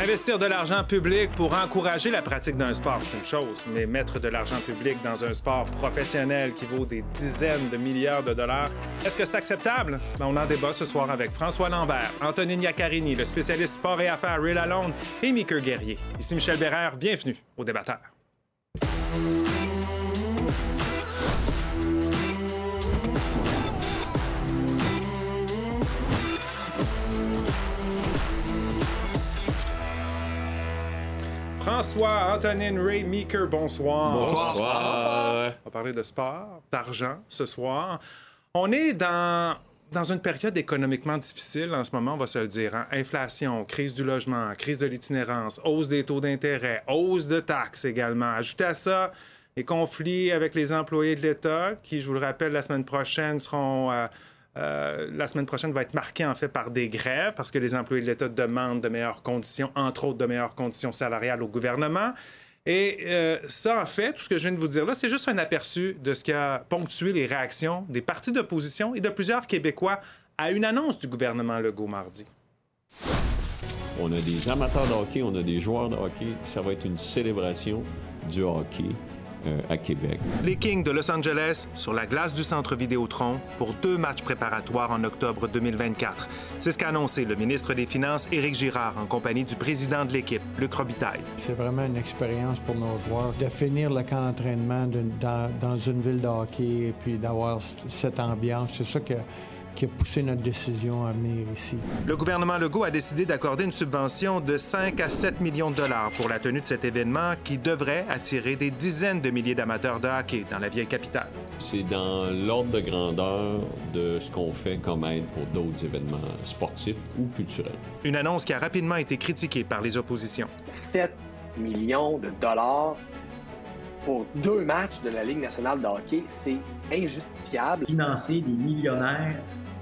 Investir de l'argent public pour encourager la pratique d'un sport, c'est une chose, mais mettre de l'argent public dans un sport professionnel qui vaut des dizaines de milliards de dollars, est-ce que c'est acceptable? Ben, on en débat ce soir avec François Lambert, Antonine Iaccarini, le spécialiste sport et affaires Ray Lalonde et Mickey Guerrier. Ici Michel Bérère, bienvenue au débatteur. François, Antonine, Ray, Meeker, bonsoir. Bonsoir. bonsoir. On va parler de sport, d'argent ce soir. On est dans, dans une période économiquement difficile en ce moment, on va se le dire. hein. Inflation, crise du logement, crise de l'itinérance, hausse des taux d'intérêt, hausse de taxes également. Ajoutez à ça les conflits avec les employés de l'État, qui, je vous le rappelle, la semaine prochaine seront... euh, euh, la semaine prochaine va être marquée en fait par des grèves parce que les employés de l'État demandent de meilleures conditions, entre autres de meilleures conditions salariales au gouvernement. Et euh, ça, en fait, tout ce que je viens de vous dire là, c'est juste un aperçu de ce qui a ponctué les réactions des partis d'opposition et de plusieurs Québécois à une annonce du gouvernement Legault mardi. On a des amateurs de hockey, on a des joueurs de hockey. Ça va être une célébration du hockey à Québec. Les Kings de Los Angeles sur la glace du centre Vidéotron pour deux matchs préparatoires en octobre 2024. C'est ce qu'a annoncé le ministre des Finances, Éric Girard, en compagnie du président de l'équipe, Luc Robitaille. C'est vraiment une expérience pour nos joueurs de finir le camp d'entraînement dans, dans une ville de hockey et puis d'avoir cette ambiance. C'est ça que- qui a poussé notre décision à venir ici. Le gouvernement Legault a décidé d'accorder une subvention de 5 à 7 millions de dollars pour la tenue de cet événement qui devrait attirer des dizaines de milliers d'amateurs de hockey dans la vieille capitale. C'est dans l'ordre de grandeur de ce qu'on fait comme aide pour d'autres événements sportifs ou culturels. Une annonce qui a rapidement été critiquée par les oppositions. 7 millions de dollars pour deux matchs de la Ligue nationale de hockey, c'est injustifiable. financer des millionnaires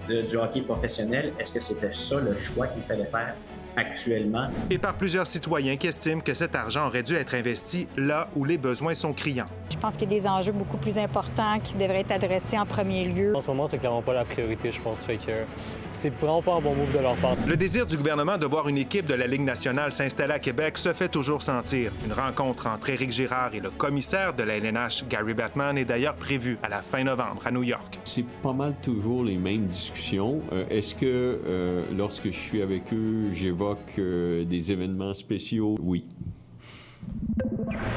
du hockey professionnel, est-ce que c'était ça le choix qu'il fallait faire? Actuellement? Et par plusieurs citoyens qui estiment que cet argent aurait dû être investi là où les besoins sont criants. Je pense qu'il y a des enjeux beaucoup plus importants qui devraient être adressés en premier lieu. En ce moment, c'est clairement pas la priorité, je pense. Fait que c'est vraiment pas un bon move de leur part. Le désir du gouvernement de voir une équipe de la Ligue nationale s'installer à Québec se fait toujours sentir. Une rencontre entre Éric Girard et le commissaire de la LNH, Gary Batman, est d'ailleurs prévue à la fin novembre à New York. C'est pas mal toujours les mêmes discussions. Euh, Est-ce que euh, lorsque je suis avec eux, j'évoque euh, des événements spéciaux? Oui.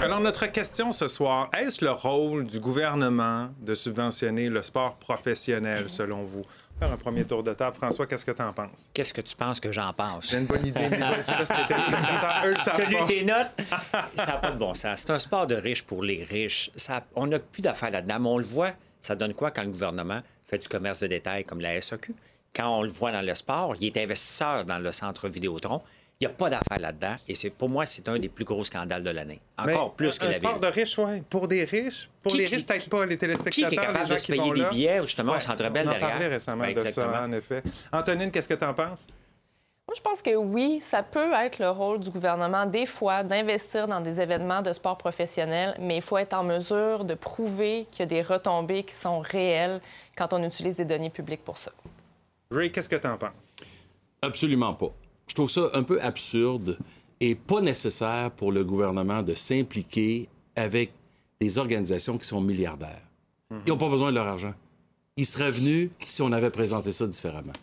Alors, notre question ce soir, est-ce le rôle du gouvernement de subventionner le sport professionnel, selon vous? Faire un premier tour de table. François, qu'est-ce que tu en penses? Qu'est-ce que tu penses que j'en pense? J'ai une bonne idée, mais voici c'était téléspectateurs. Eux savent T'as lu tes notes? Ça n'a pas de bon sens. C'est un sport de riches pour les riches. Ça, on n'a plus d'affaires là-dedans. Mais on le voit, ça donne quoi quand le gouvernement fait du commerce de détail comme la SAQ? Quand on le voit dans le sport, il est investisseur dans le centre Vidéotron. Il n'y a pas d'affaires là-dedans. Et c'est, pour moi, c'est un des plus gros scandales de l'année. Mais Encore plus que un la sport ville. de riches, oui. Pour des riches. Pour Qui- les qui- riches, peut-être pas les Qui est téléspectateurs, capable les gens de se qui payer vont des là. billets, justement, Ouais, au Centre Bell On en derrière? parlait récemment Ouais, de ça, en effet. Antonine, qu'est-ce que tu en penses? Moi, je pense que oui, ça peut être le rôle du gouvernement, des fois, d'investir dans des événements de sport professionnel, mais il faut être en mesure de prouver qu'il y a des retombées qui sont réelles quand on utilise des données publiques pour ça. Ray, qu'est-ce que tu en penses? Absolument pas. Je trouve ça un peu absurde et pas nécessaire pour le gouvernement de s'impliquer avec des organisations qui sont milliardaires. Ils n'ont pas besoin de leur argent. Ils seraient venus si on avait présenté ça différemment.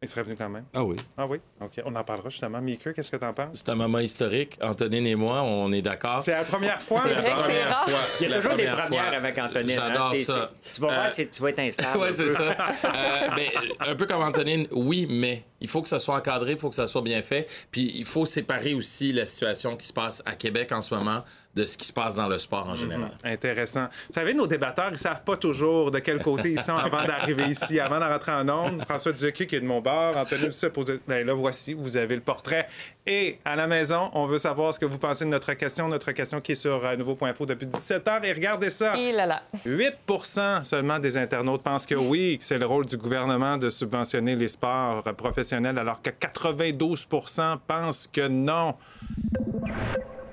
Il serait venu quand même. Ah oui. Ah oui? OK. On en parlera justement. Mika, qu'est-ce que tu en penses? C'est un moment historique. Antonine et moi, on est d'accord. C'est la première fois. C'est vrai c'est première rare. fois. Il y a la toujours des première premières fois. avec Antonine. hein. J'adore ça. Tu vas voir, Euh, c'est- tu vas être instable. Oui, c'est ça. Euh, mais, un peu comme Antonine, oui, mais il faut que ça soit encadré, il faut que ça soit bien fait. Puis il faut séparer aussi la situation qui se passe à Québec en ce moment de ce qui se passe dans le sport en général. Intéressant. Vous savez, nos débatteurs, ils savent pas toujours de quel côté ils sont avant d'arriver ici, avant de rentrer en ondes. François Duquet qui est de mon bord, Anthony se posait. Ben là, voici, vous avez le portrait. Et à la maison, on veut savoir ce que vous pensez de notre question, notre question qui est sur euh, Nouveau.info depuis 17 heures. Et regardez ça. Et là là. 8% seulement des internautes pensent que oui, que c'est le rôle du gouvernement de subventionner les sports professionnels, alors que 92% pensent que non.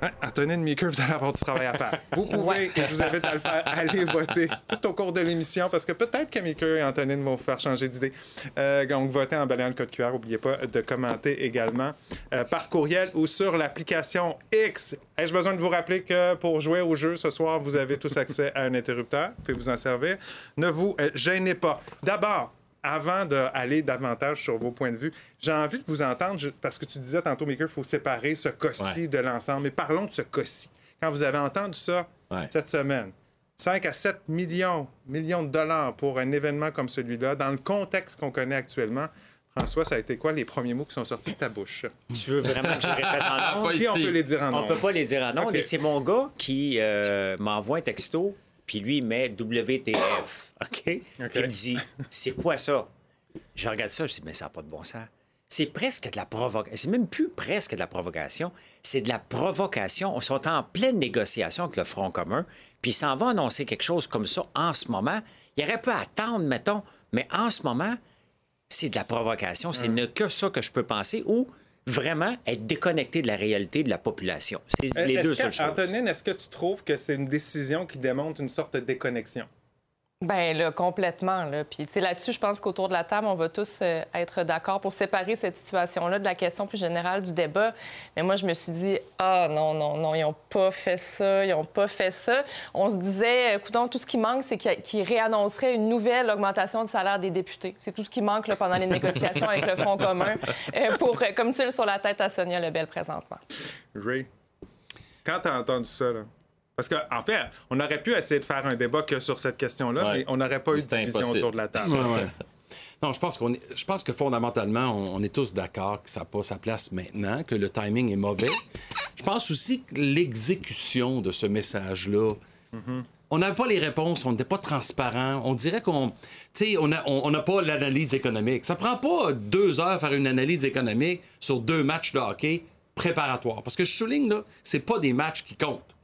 Ouais, Antonine Meeker, vous allez avoir du travail à faire. Vous pouvez, et je vous invite à le faire, aller voter tout au cours de l'émission parce que peut-être que Meeker et Antonine vont vous faire changer d'idée. Euh, donc, votez en balayant le code QR. N'oubliez pas de commenter également euh, par courriel ou sur l'application X. Ai-je besoin de vous rappeler que pour jouer au jeu ce soir, vous avez tous accès à un interrupteur. Vous pouvez vous en servir. Ne vous euh, gênez pas. D'abord, avant d'aller davantage sur vos points de vue, j'ai envie de vous entendre, je- parce que tu disais tantôt, Maker, il faut séparer ce cas-ci Ouais. de l'ensemble. Mais parlons de ce cas-ci. Quand vous avez entendu ça Ouais. cette semaine, 5 à 7 millions, millions de dollars pour un événement comme celui-là, dans le contexte qu'on connaît actuellement, François, ça a été quoi les premiers mots qui sont sortis de ta bouche? Tu veux vraiment que je répète en nom? Pas Si on peut les dire en On nom. peut pas les dire en nom. Et c'est mon gars qui euh, m'envoie un texto, puis lui, met WTF. OK? Puis Il me dit C'est quoi ça? Je regarde ça, je dis Mais ça n'a pas de bon sens. C'est presque de la provocation. C'est même plus presque de la provocation. C'est de la provocation. On sont en pleine négociation avec le Front commun, puis s'en va annoncer quelque chose comme ça en ce moment. Il aurait pu attendre, mettons, mais en ce moment, c'est de la provocation. C'est ne que ça que je peux penser ou vraiment être déconnecté de la réalité de la population. C'est Euh, les deux que- seules choses. Antonine, est-ce que tu trouves que c'est une décision qui démontre une sorte de déconnexion? Ben là, complètement. Là. Puis là-dessus, je pense qu'autour de la table, on va tous euh, être d'accord pour séparer cette situation-là de la question plus générale du débat. Mais moi, je me suis dit, ah non, non, non, ils n'ont pas fait ça, ils n'ont pas fait ça. On se disait, écoute, tout ce qui manque, c'est qu'ils réannonceraient une nouvelle augmentation de salaire des députés. C'est tout ce qui manque là, pendant les négociations avec le Front commun euh, pour, euh, comme tu le sur la tête à Sonia Lebel présentement. Ray, quand tu as entendu ça, là, parce qu'en en fait, on aurait pu essayer de faire un débat que sur cette question-là, Ouais. mais on n'aurait pas eu de division impossible. autour de la table. Ouais, ouais. Non, je pense, qu'on est- je pense que fondamentalement, on, on est tous d'accord que ça n'a pas sa place maintenant, que le timing est mauvais. Je pense aussi que l'exécution de ce message-là, on n'avait pas les réponses, on n'était pas transparent. On dirait qu'on. Tu sais, on n'a on, pas l'analyse économique. Ça prend pas deux heures faire une analyse économique sur deux matchs de hockey préparatoires. Parce que je souligne, là, c'est pas des matchs qui comptent.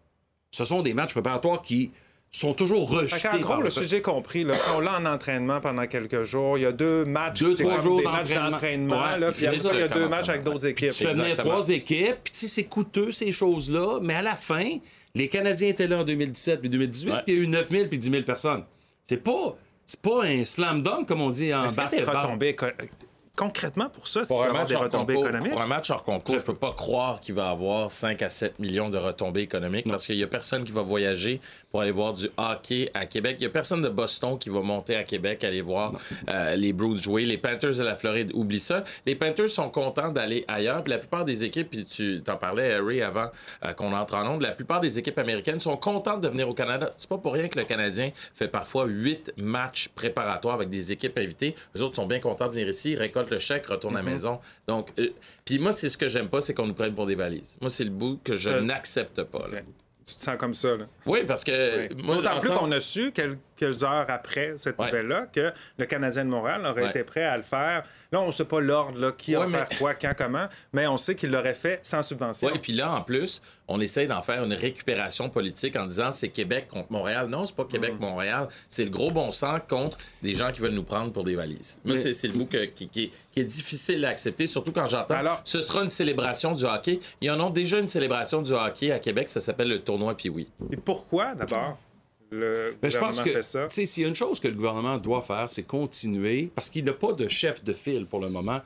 Ce sont des matchs préparatoires qui sont toujours rejetés. Fait qu'en gros, par le sujet compris, là, sont là en entraînement pendant quelques jours. Il y a deux matchs, Deux, trois jours des matchs d'entraînement. Ouais, puis puis après c'est ça, il y a deux matchs avec d'autres équipes. Tu fais venir Exactement. trois équipes, puis tu sais, c'est coûteux, ces choses-là, mais à la fin, les Canadiens étaient là en 2017 puis 2018, Ouais. puis il y a eu 9 000 puis 10 000 personnes. C'est pas, c'est pas un slam dunk, comme on dit en basketball. Concrètement, pour ça, c'est Pour un, des hors retombées concours, économiques. pour un match hors concours, je peux pas croire qu'il va avoir 5 à 7 millions de retombées économiques parce qu'il y a personne qui va voyager pour aller voir du hockey à Québec. Il y a personne de Boston qui va monter à Québec aller voir euh, les Bruins jouer. Les Panthers de la Floride, oublie ça. Les Panthers sont contents d'aller ailleurs. Puis la plupart des équipes, puis tu t'en parlais, Harry, avant euh, qu'on entre en onde, la plupart des équipes américaines sont contentes de venir au Canada. C'est pas pour rien que le Canadien fait parfois huit matchs préparatoires avec des équipes invitées. Les autres sont bien contents de venir ici, récoltent le chèque, retournent à la maison. Donc, euh, puis moi, c'est ce que j'aime pas, c'est qu'on nous prenne pour des valises. Moi, c'est le bout que je Euh, n'accepte pas. là. Tu te sens comme ça, là. Oui, parce que Oui. D'autant plus qu'on a su quelques heures après cette Ouais. nouvelle-là que le Canadien de Montréal aurait Ouais. été prêt à le faire. Là, on ne sait pas l'ordre, qui Ouais, va mais- faire quoi, quand, comment, mais on sait qu'il l'aurait fait sans subvention. Oui, et puis là, en plus, on essaye d'en faire une récupération politique en disant c'est Québec contre Montréal. Non, c'est pas Québec-Montréal. C'est le gros bon sens contre des gens qui veulent nous prendre pour des valises. Moi, Mais- c'est le que- qui, qui est, qui est difficile à accepter, surtout quand j'entends Alors- ce sera une célébration du hockey. Il y en a déjà une célébration du hockey à Québec, ça s'appelle le tournoi Pee-Wee. Et pourquoi, d'abord, le Mais je pense que, fait ça? s'il y a une chose que le gouvernement doit faire, c'est continuer, parce qu'il n'a pas de chef de file pour le moment,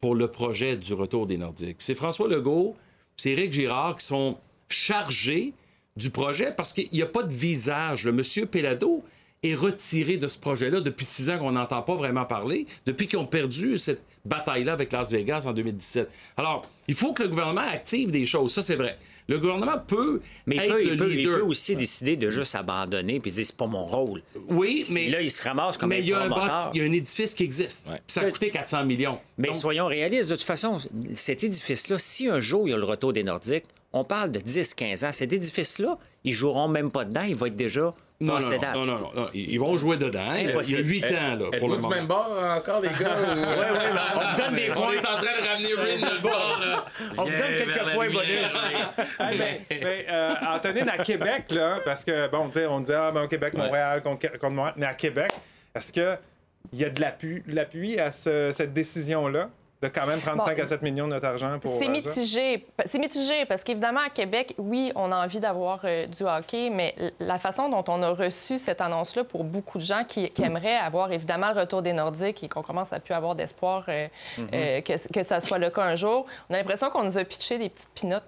pour le projet du retour des Nordiques. C'est François Legault, c'est Éric Girard qui sont chargés du projet parce qu'il n'y a pas de visage. Le monsieur Pelado est retiré de ce projet-là depuis six ans qu'on n'entend pas vraiment parler, depuis qu'ils ont perdu cette bataille-là avec Las Vegas en 2017. Alors, il faut que le gouvernement active des choses, ça c'est vrai. Le gouvernement peut Mais il être peut, le il peut- il leader. peut aussi décider de juste abandonner puis dire c'est pas mon rôle. Oui, mais là, il se ramasse comme mais un il y, a un bâti- il y a un édifice qui existe. Ouais. Ça a coûté 400 millions. Mais Donc, soyons réalistes, de toute façon, cet édifice-là, si un jour il y a le retour des Nordiques, on parle de 10-15 ans. Cet édifice-là, ils joueront même pas dedans, il va être déjà non, non, non, non, non, non, Ils vont jouer dedans. Il y a- il y a Impossible. 8 ans, là, pour le du moment. même bord encore, les gars? ou- on vous donne des On points. est en train de ramener Rin de le bord. là. On vous donne quelques points bonus. Hey, mais, mais, euh, Antonine, à Québec, là, parce que, bon, tu sais, on dit, ah, ben, Québec, Montréal, contre, contre Montréal, mais à Québec, est-ce qu'il y a de l'appui, de l'appui à ce- cette décision-là? De quand même prendre Bon, 5 à 7 millions de notre argent pour. C'est euh, mitigé. C'est mitigé parce qu'évidemment, à Québec, oui, on a envie d'avoir euh, du hockey, mais la façon dont on a reçu cette annonce-là pour beaucoup de gens qui, qui aimeraient avoir évidemment le retour des Nordiques et qu'on commence à plus avoir d'espoir euh, Mhm. euh, que, que ça soit le cas un jour, on a l'impression qu'on nous a pitché des petites pinottes.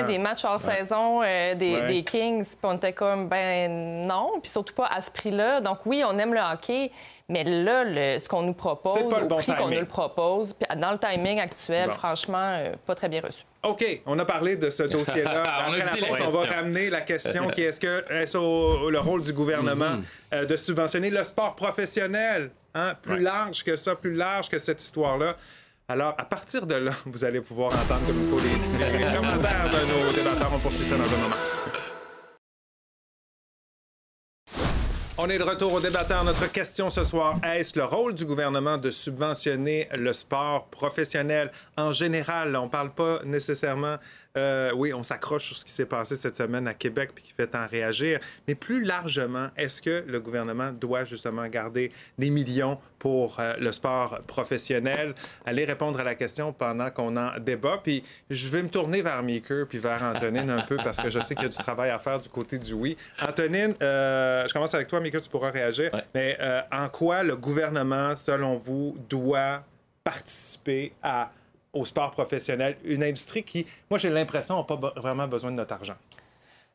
Ah. Des matchs hors Ouais. saison, euh, des, Ouais. des Kings, puis on était comme, ben non, puis surtout pas à ce prix-là. Donc oui, on aime le hockey, mais là, le- ce qu'on nous propose, C'est pas le au bon prix qu'on timing. nous le propose, puis dans le timing actuel, Bon. franchement, euh, pas très bien reçu. OK, on a parlé de ce dossier-là. On a Après la pause, on va ramener la question qui est est-ce que est-ce au- le rôle du gouvernement Mhm. euh, de subventionner le sport professionnel, hein, plus large que ça, plus large que cette histoire-là. Alors, à partir de là, vous allez pouvoir entendre comme il faut les, commentaires de nos débatteurs. On poursuit ça dans un moment. On est de retour au débatteur. Notre question ce soir, est-ce le rôle du gouvernement de subventionner le sport professionnel en général? On ne parle pas nécessairement... euh, oui, on s'accroche sur ce qui s'est passé cette semaine à Québec puis qui fait tant réagir. Mais plus largement, est-ce que le gouvernement doit justement garder des millions pour euh, le sport professionnel? Allez répondre à la question pendant qu'on en débat. Puis je vais me tourner vers Meeker puis vers Antonine un peu parce que je sais qu'il y a du travail à faire du côté du oui. Antonine, euh, je commence avec toi, Meeker, tu pourras réagir. Mais en quoi le gouvernement, selon vous, doit participer à, au sport professionnel, une industrie qui, moi, j'ai l'impression, n'a pas vraiment besoin de notre argent?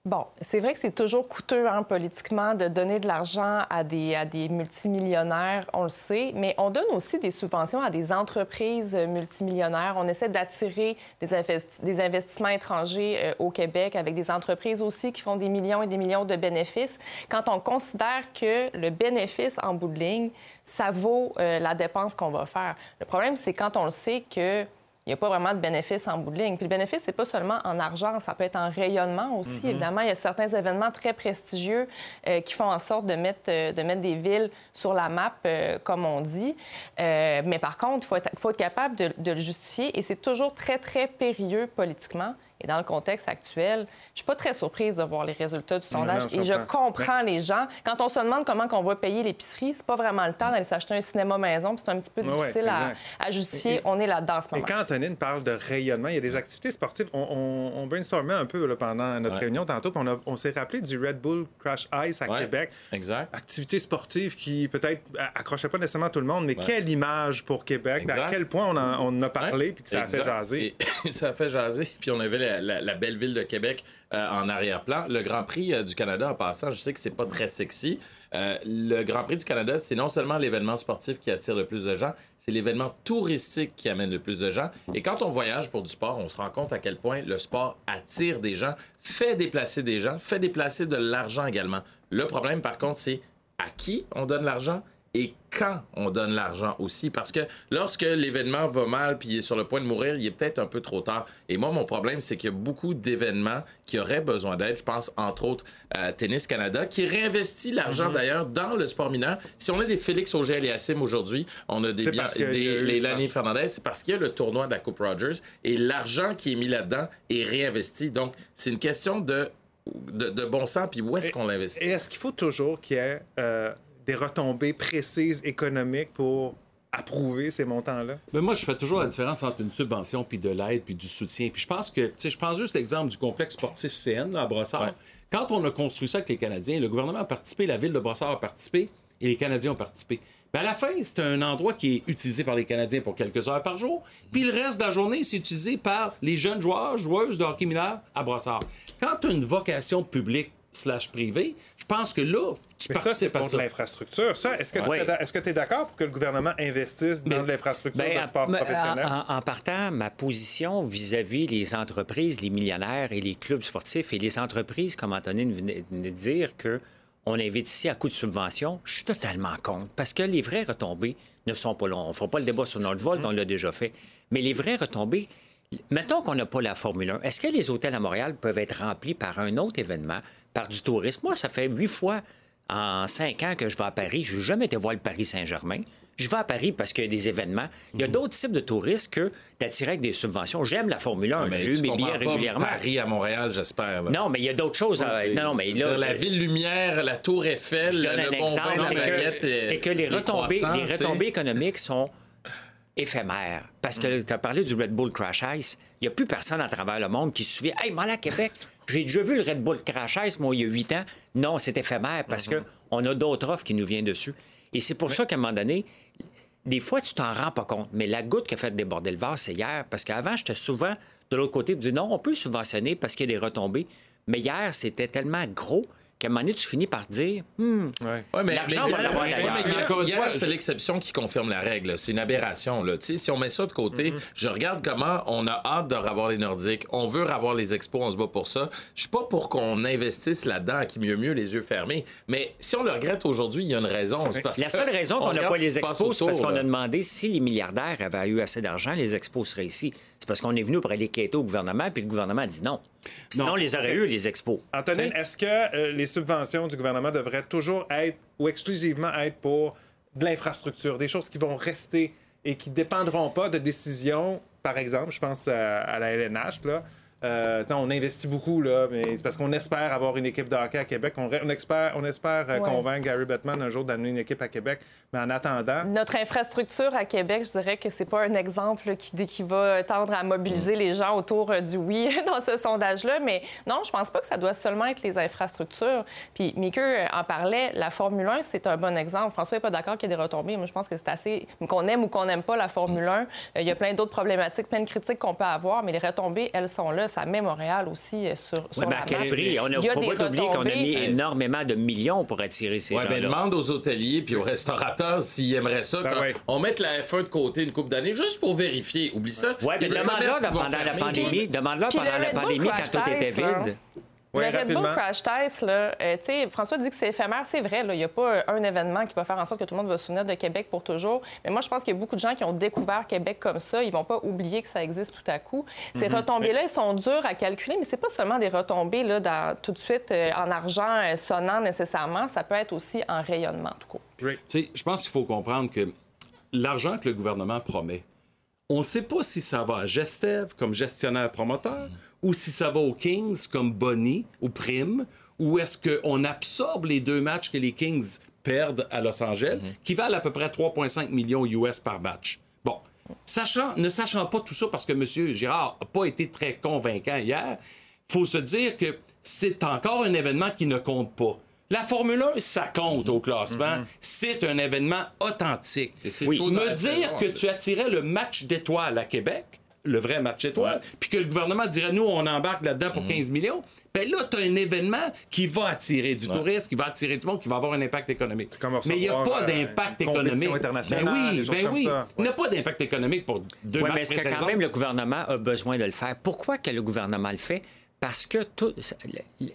Bon, c'est vrai que c'est toujours coûteux hein, politiquement de donner de l'argent à des, à des multimillionnaires, on le sait, mais on donne aussi des subventions à des entreprises euh, multimillionnaires. On essaie d'attirer des investissements étrangers euh, au Québec avec des entreprises aussi qui font des millions et des millions de bénéfices. Quand on considère que le bénéfice en bout de ligne, ça vaut euh, la dépense qu'on va faire. Le problème, c'est quand on le sait que il n'y a pas vraiment de bénéfice en bout de ligne. Puis le bénéfice, c'est pas seulement en argent, ça peut être en rayonnement aussi. Mhm. Évidemment, il y a certains événements très prestigieux euh, qui font en sorte de mettre, euh, de mettre des villes sur la map, euh, comme on dit. Mais par contre, il faut être, faut être capable de, de le justifier et c'est toujours très, très périlleux politiquement. Et dans le contexte actuel, je suis pas très surprise de voir les résultats du sondage non, je et je comprends. les gens. Quand on se demande comment on va payer l'épicerie, c'est pas vraiment le temps d'aller s'acheter un cinéma maison, puis c'est un petit peu Ouais, ouais, difficile à, à justifier. Et- On est là-dedans en ce Et moment. quand Antonine parle de rayonnement, il y a des activités sportives. On, on, on brainstormait un peu là, pendant notre Ouais. réunion tantôt, puis on, a- on s'est rappelé du Red Bull Crash Ice à Ouais, Québec. Exact. Activité sportive qui peut-être a- accrochait pas nécessairement tout le monde, mais Ouais. quelle image pour Québec, Exact. à quel point on en, on en a parlé, Ouais, puis que ça a fait jaser. Et ça a fait jaser. Puis on avait la, la- belle ville de Québec euh, en arrière-plan. Le Grand Prix euh, du Canada, en passant, je sais que c'est pas très sexy. Euh, le Grand Prix du Canada, c'est non seulement l'événement sportif qui attire le plus de gens, c'est l'événement touristique qui amène le plus de gens. Et quand on voyage pour du sport, on se rend compte à quel point le sport attire des gens, fait déplacer des gens, fait déplacer de l'argent également. Le problème, par contre, c'est à qui on donne l'argent? Et quand on donne l'argent aussi. Parce que lorsque l'événement va mal puis il est sur le point de mourir, il est peut-être un peu trop tard. Et moi, mon problème, c'est qu'il y a beaucoup d'événements qui auraient besoin d'aide. Je pense, entre autres, à Tennis Canada, qui réinvestit l'argent Mhm. d'ailleurs dans le sport mineur. Si on a des Félix Auger-Aliassime aujourd'hui, on a des, bien- des eu- Leilani Fernandez, c'est parce qu'il y a le tournoi de la Coupe Rogers et l'argent qui est mis là-dedans est réinvesti. Donc, c'est une question de, de, de bon sens, puis où est-ce qu'on l'investit? Et est-ce qu'il faut toujours qu'il y ait euh, des retombées précises économiques pour approuver ces montants-là? Mais moi, je fais toujours la différence entre une subvention puis de l'aide puis du soutien. Puis je pense que, tu sais, je pense juste l'exemple du complexe sportif CN là, à Brossard. Quand on a construit ça avec les Canadiens, le gouvernement a participé, la ville de Brossard a participé et les Canadiens ont participé. Mais à la fin, c'est un endroit qui est utilisé par les Canadiens pour quelques heures par jour. Puis le reste de la journée, c'est utilisé par les jeunes joueurs, joueuses de hockey mineur à Brossard. Quand tu as une vocation publique slash je pense que là, tu Mais ça, c'est pour de l'infrastructure. Ça, est-ce que tu es d'accord pour que le gouvernement investisse dans l'infrastructure Ben, de sport en- professionnel? En, en partant, ma position vis-à-vis les entreprises, les millionnaires et les clubs sportifs et les entreprises, comme Antonine venait de dire, que on investit à coup de subvention, je suis totalement contre. Parce que les vraies retombées ne sont pas là. On ne fera pas le débat sur notre vol, on l'a déjà fait. Mais les vraies retombées, mettons qu'on n'a pas la Formule 1, est-ce que les hôtels à Montréal peuvent être remplis par un autre événement, par du tourisme? Moi, ça fait huit fois en cinq ans que je vais à Paris. Je n'ai jamais été voir le Paris Saint-Germain. Je vais à Paris parce qu'il y a des événements. Il y a d'autres types de touristes que d'attirer avec des subventions. J'aime la Formule 1. Ah, mais J'ai eu mes billets régulièrement. Paris à Montréal, j'espère. Non, mais il y a d'autres choses. à- Ouais, Non, non, mais là, la ville lumière, la tour Eiffel, je donne le un bon exemple, vin, la c'est que, et- que les retombées économiques sont éphémère. Parce que tu as parlé du Red Bull Crash Ice. Il n'y a plus personne à travers le monde qui se souvient Hey, moi, à Québec, j'ai déjà vu le Red Bull Crash Ice, moi, il y a huit ans. Non, c'est éphémère parce que qu'on a d'autres offres qui nous viennent dessus. Et c'est pour ça qu'à un moment donné, des fois, tu t'en rends pas compte. Mais la goutte qui a fait déborder le vase, c'est hier. Parce qu'avant, j'étais souvent de l'autre côté pour dire non, on peut subventionner parce qu'il y a des retombées. Mais hier, c'était tellement gros qu'à un moment donné, tu finis par dire hmm, Ouais, mais, l'argent, mais- on va l'avoir ouais, mais Encore une fois, c'est l'exception qui confirme la règle. C'est une aberration. Là. Si on met ça de côté, je regarde comment on a hâte de revoir les Nordiques. On veut revoir les expos, on se bat pour ça. Je suis pas pour qu'on investisse là-dedans, qui mieux mieux les yeux fermés. Mais si on le regrette aujourd'hui, il y a une raison. C'est parce La seule raison on qu'on n'a pas les expos, c'est parce qu'on a demandé si les milliardaires avaient eu assez d'argent, les expos seraient ici. C'est parce qu'on est venu pour aller quêter au gouvernement, puis le gouvernement a dit non. Sinon, on les aurait eu, les expos. Antonine, est-ce que euh, les subventions du gouvernement devraient toujours être ou exclusivement être pour de l'infrastructure, des choses qui vont rester et qui ne dépendront pas de décisions, par exemple, je pense à, à la LNH, là. Euh, on investit beaucoup, là, mais c'est parce qu'on espère avoir une équipe de hockey à Québec. On, on espère, on espère euh, Ouais. convaincre Gary Bettman un jour d'amener une équipe à Québec. Mais en attendant, Notre infrastructure à Québec, je dirais que c'est pas un exemple qui, qui va tendre à mobiliser les gens autour euh, du oui dans ce sondage-là. Mais non, je pense pas que ça doit seulement être les infrastructures. Puis Mickey en parlait, la Formule 1, c'est un bon exemple. François n'est pas d'accord qu'il y ait des retombées. Moi, je pense que c'est assez... Qu'on aime ou qu'on n'aime pas la Formule 1, euh, il y a plein d'autres problématiques, plein de critiques qu'on peut avoir, mais les retombées, elles sont là. Ça met Montréal aussi sur, sur mais la à quel map. prix? On Il ne y a faut des pas oublier qu'on a mis énormément de millions pour attirer ces Ouais, ben, gens-là. demande aux hôteliers puis aux restaurateurs s'ils aimeraient ça. Ben quand ouais. On mette la F1 de côté une coupe d'années juste pour vérifier. Oublie ça. Oui, mais demande-leur pendant la pandémie. Puis pendant la pandémie quand tout était là. vide. Ouais, le Red Bull. Crash Test, là, euh, tu sais, François dit que c'est éphémère, c'est vrai. Il n'y a pas euh, un événement qui va faire en sorte que tout le monde va se souvenir de Québec pour toujours. Mais moi, je pense qu'il y a beaucoup de gens qui ont découvert Québec comme ça. Ils vont pas oublier que ça existe tout à coup. Ces retombées-là, elles sont dures à calculer, mais c'est pas seulement des retombées là, dans- tout de suite euh, en argent euh, sonnant nécessairement. Ça peut être aussi en rayonnement, tout court. Tu sais, je pense qu'il faut comprendre que l'argent que le gouvernement promet, on ne sait pas si ça va à Gestev comme gestionnaire promoteur ou si ça va aux Kings comme Bonnie ou Prime ou est-ce qu'on absorbe les deux matchs que les Kings perdent à Los Angeles qui valent à peu près 3,5 millions US par match? Bon, sachant, ne sachant pas tout ça parce que M. Girard n'a pas été très convaincant hier, faut se dire que c'est encore un événement qui ne compte pas. La Formule 1, ça compte au classement. C'est un événement authentique. c'est Oui. Me dire que tu attirais le match d'étoiles à Québec, le vrai match d'étoiles, puis que le gouvernement dirait nous, on embarque là-dedans pour 15 millions, ben là, tu as un événement qui va attirer du tourisme, qui va attirer du monde, qui va avoir un impact économique. Mais il n'y a pas euh, d'impact économique. Ben oui, ben oui. Il n'y a pas d'impact économique pour deux matchs mais est-ce que quand même le gouvernement a besoin de le faire? Pourquoi que le gouvernement le fait? Parce que tout-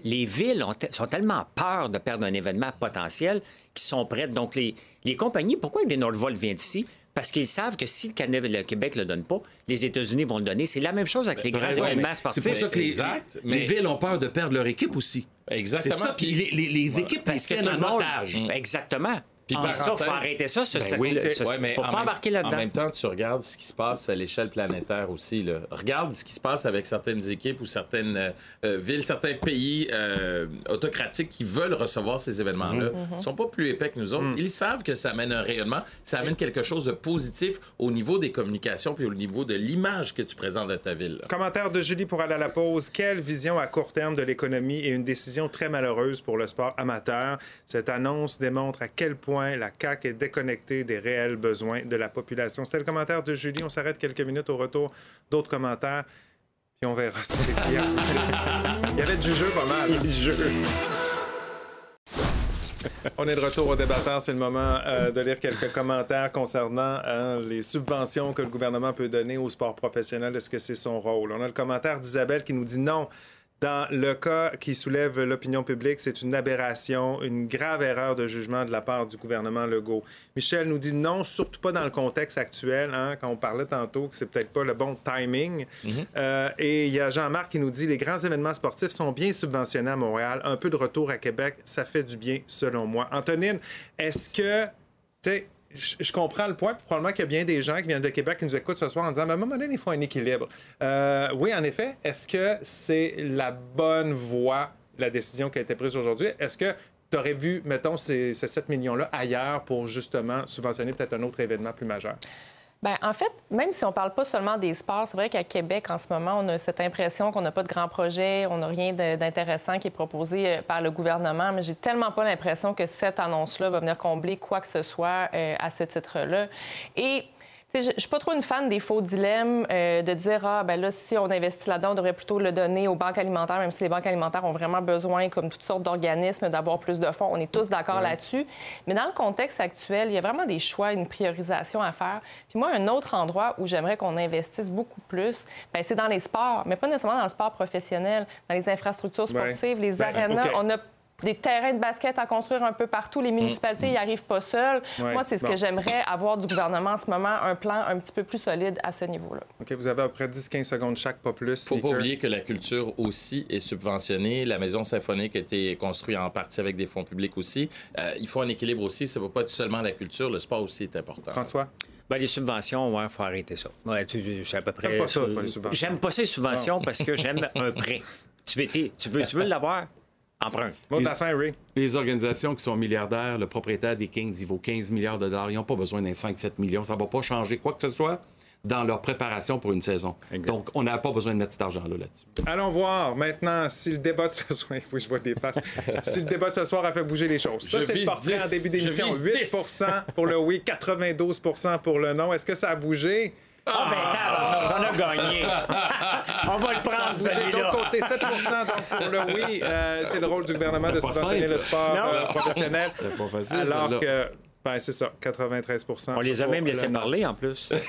les villes ont sont tellement peur de perdre un événement potentiel qu'ils sont prêtes. Donc, les, les compagnies, pourquoi des Nordvolt viennent ici? Parce qu'ils savent que si le, Canada- le Québec ne le donne pas, les États-Unis vont le donner. C'est la même chose avec les T'as grands événements mais sportifs. C'est pour ça que les, Exact, les- les mais- villes ont peur de perdre leur équipe aussi. Exactement. C'est ça, puis les, les- les équipes les Parce que tiennent en monde- otage. Exactement. Puis Ah, ça, faut arrêter ça, ce Ben cercle- oui. ce- Ouais, mais faut en pas même- embarquer là-dedans. En même temps, tu regardes ce qui se passe à l'échelle planétaire aussi. Là. Regarde ce qui se passe avec certaines équipes ou certaines euh, euh, villes, certains pays euh, autocratiques qui veulent recevoir ces événements-là. Mhm. Ils ne sont pas plus épais que nous autres. Ils savent que ça amène un rayonnement, ça amène quelque chose de positif au niveau des communications puis au niveau de l'image que tu présentes de ta ville. là. Commentaire de Julie pour aller à la pause. Quelle vision à court terme de l'économie et une décision très malheureuse pour le sport amateur? Cette annonce démontre à quel point la CAQ est déconnectée des réels besoins de la population. C'était le commentaire de Julie. On s'arrête quelques minutes au retour d'autres commentaires. Puis on verra si les clients. Il y avait du jeu pas mal. hein? du jeu. On est de retour au débatteur. C'est le moment euh, de lire quelques commentaires concernant hein, les subventions que le gouvernement peut donner au sport professionnel. Est-ce que c'est son rôle? On a le commentaire d'Isabelle qui nous dit non. Dans le cas qui soulève l'opinion publique, c'est une aberration, une grave erreur de jugement de la part du gouvernement Legault. Michel nous dit non, surtout pas dans le contexte actuel, hein, quand on parlait tantôt que c'est peut-être pas le bon timing. Euh, et il y a Jean-Marc qui nous dit les grands événements sportifs sont bien subventionnés à Montréal. Un peu de retour à Québec, ça fait du bien selon moi. Antonine, est-ce que, tu sais, je comprends le point, probablement qu'il y a bien des gens qui viennent de Québec qui nous écoutent ce soir en disant, mais à un moment donné, il faut un équilibre. Euh, oui, en effet, est-ce que c'est la bonne voie, la décision qui a été prise aujourd'hui? Est-ce que tu aurais vu, mettons, ces, ces 7 millions-là ailleurs pour justement subventionner peut-être un autre événement plus majeur? Bien, en fait, même si on ne parle pas seulement des sports, c'est vrai qu'à Québec, en ce moment, on a cette impression qu'on n'a pas de grands projets, on n'a rien d'intéressant qui est proposé euh, par le gouvernement, mais j'ai tellement pas l'impression que cette annonce-là va venir combler quoi que ce soit euh, à ce titre-là. Et je je suis pas trop une fan des faux dilemmes euh, de dire ah ben là si on investit là-dedans on devrait plutôt le donner aux banques alimentaires même si les banques alimentaires ont vraiment besoin comme toutes sortes d'organismes d'avoir plus de fonds. On est tous d'accord là-dessus. Mais dans le contexte actuel il y a vraiment des choix une priorisation à faire. Puis moi un autre endroit où j'aimerais qu'on investisse beaucoup plus ben, c'est dans les sports mais pas nécessairement dans le sport professionnel dans les infrastructures Ouais. sportives les Ben, arénas. OK. on a des terrains de basket à construire un peu partout. Les municipalités n'y arrivent pas seules. Ouais, Moi, c'est ce bon. que j'aimerais avoir du gouvernement en ce moment, un plan un petit peu plus solide à ce niveau-là. OK, vous avez à peu près 10-15 secondes chaque, pas plus. faut pas oublier que la culture aussi est subventionnée. La maison symphonique a été construite en partie avec des fonds publics aussi. Euh, il faut un équilibre aussi. Ça ne va pas être seulement la culture. Le sport aussi est important. François? Ben, les subventions, ouais, faut arrêter ça. Ouais, tu, c'est à peu près. T'aimes pas ça, toi, les subventions? J'aime pas ces subventions parce que j'aime un prêt. Tu veux, t'es- tu veux, tu veux l'avoir? Mot Les- Ray. Les organisations qui sont milliardaires, le propriétaire des Kings, il vaut 15 milliards de dollars. Ils n'ont pas besoin d'un 5-7 millions. Ça ne va pas changer quoi que ce soit dans leur préparation pour une saison. Donc, on n'a pas besoin de mettre cet argent-là là-dessus. Allons voir maintenant si le débat de ce soir. Oui, je vois des passes. si le débat de ce soir a fait bouger les choses. Ça, c'est le portrait en 10. début d'émission. Je vise 8 10. pour le oui, 92% pour le non. Est-ce que ça a bougé? Ah, ben, tabarnak, on a gagné. on va le prendre, Bougé de celui-là. l'autre côté, 7 donc pour le oui. Euh, c'est le rôle du gouvernement de subventionner simple. le sport euh, professionnel. C'est pas facile, Alors que, ben, c'est ça, 93% On les a même laissés parler, en plus.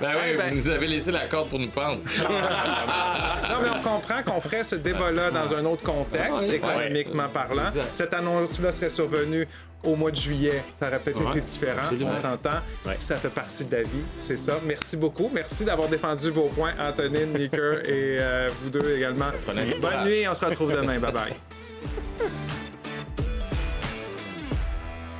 Ben oui, Eh ben- vous nous avez laissé la corde pour nous prendre. Non, mais on comprend qu'on ferait ce débat-là dans un autre contexte, économiquement parlant. Cette annonce-là serait survenue au mois de juillet. Ça aurait peut-être Ouais, été différent, absolument. on s'entend. Ouais. Ça fait partie de la vie, c'est ça. Merci beaucoup. Merci d'avoir défendu vos points, Antonine, Meeker et euh, vous deux également. Bonne nuit, on se retrouve demain. Bye-bye.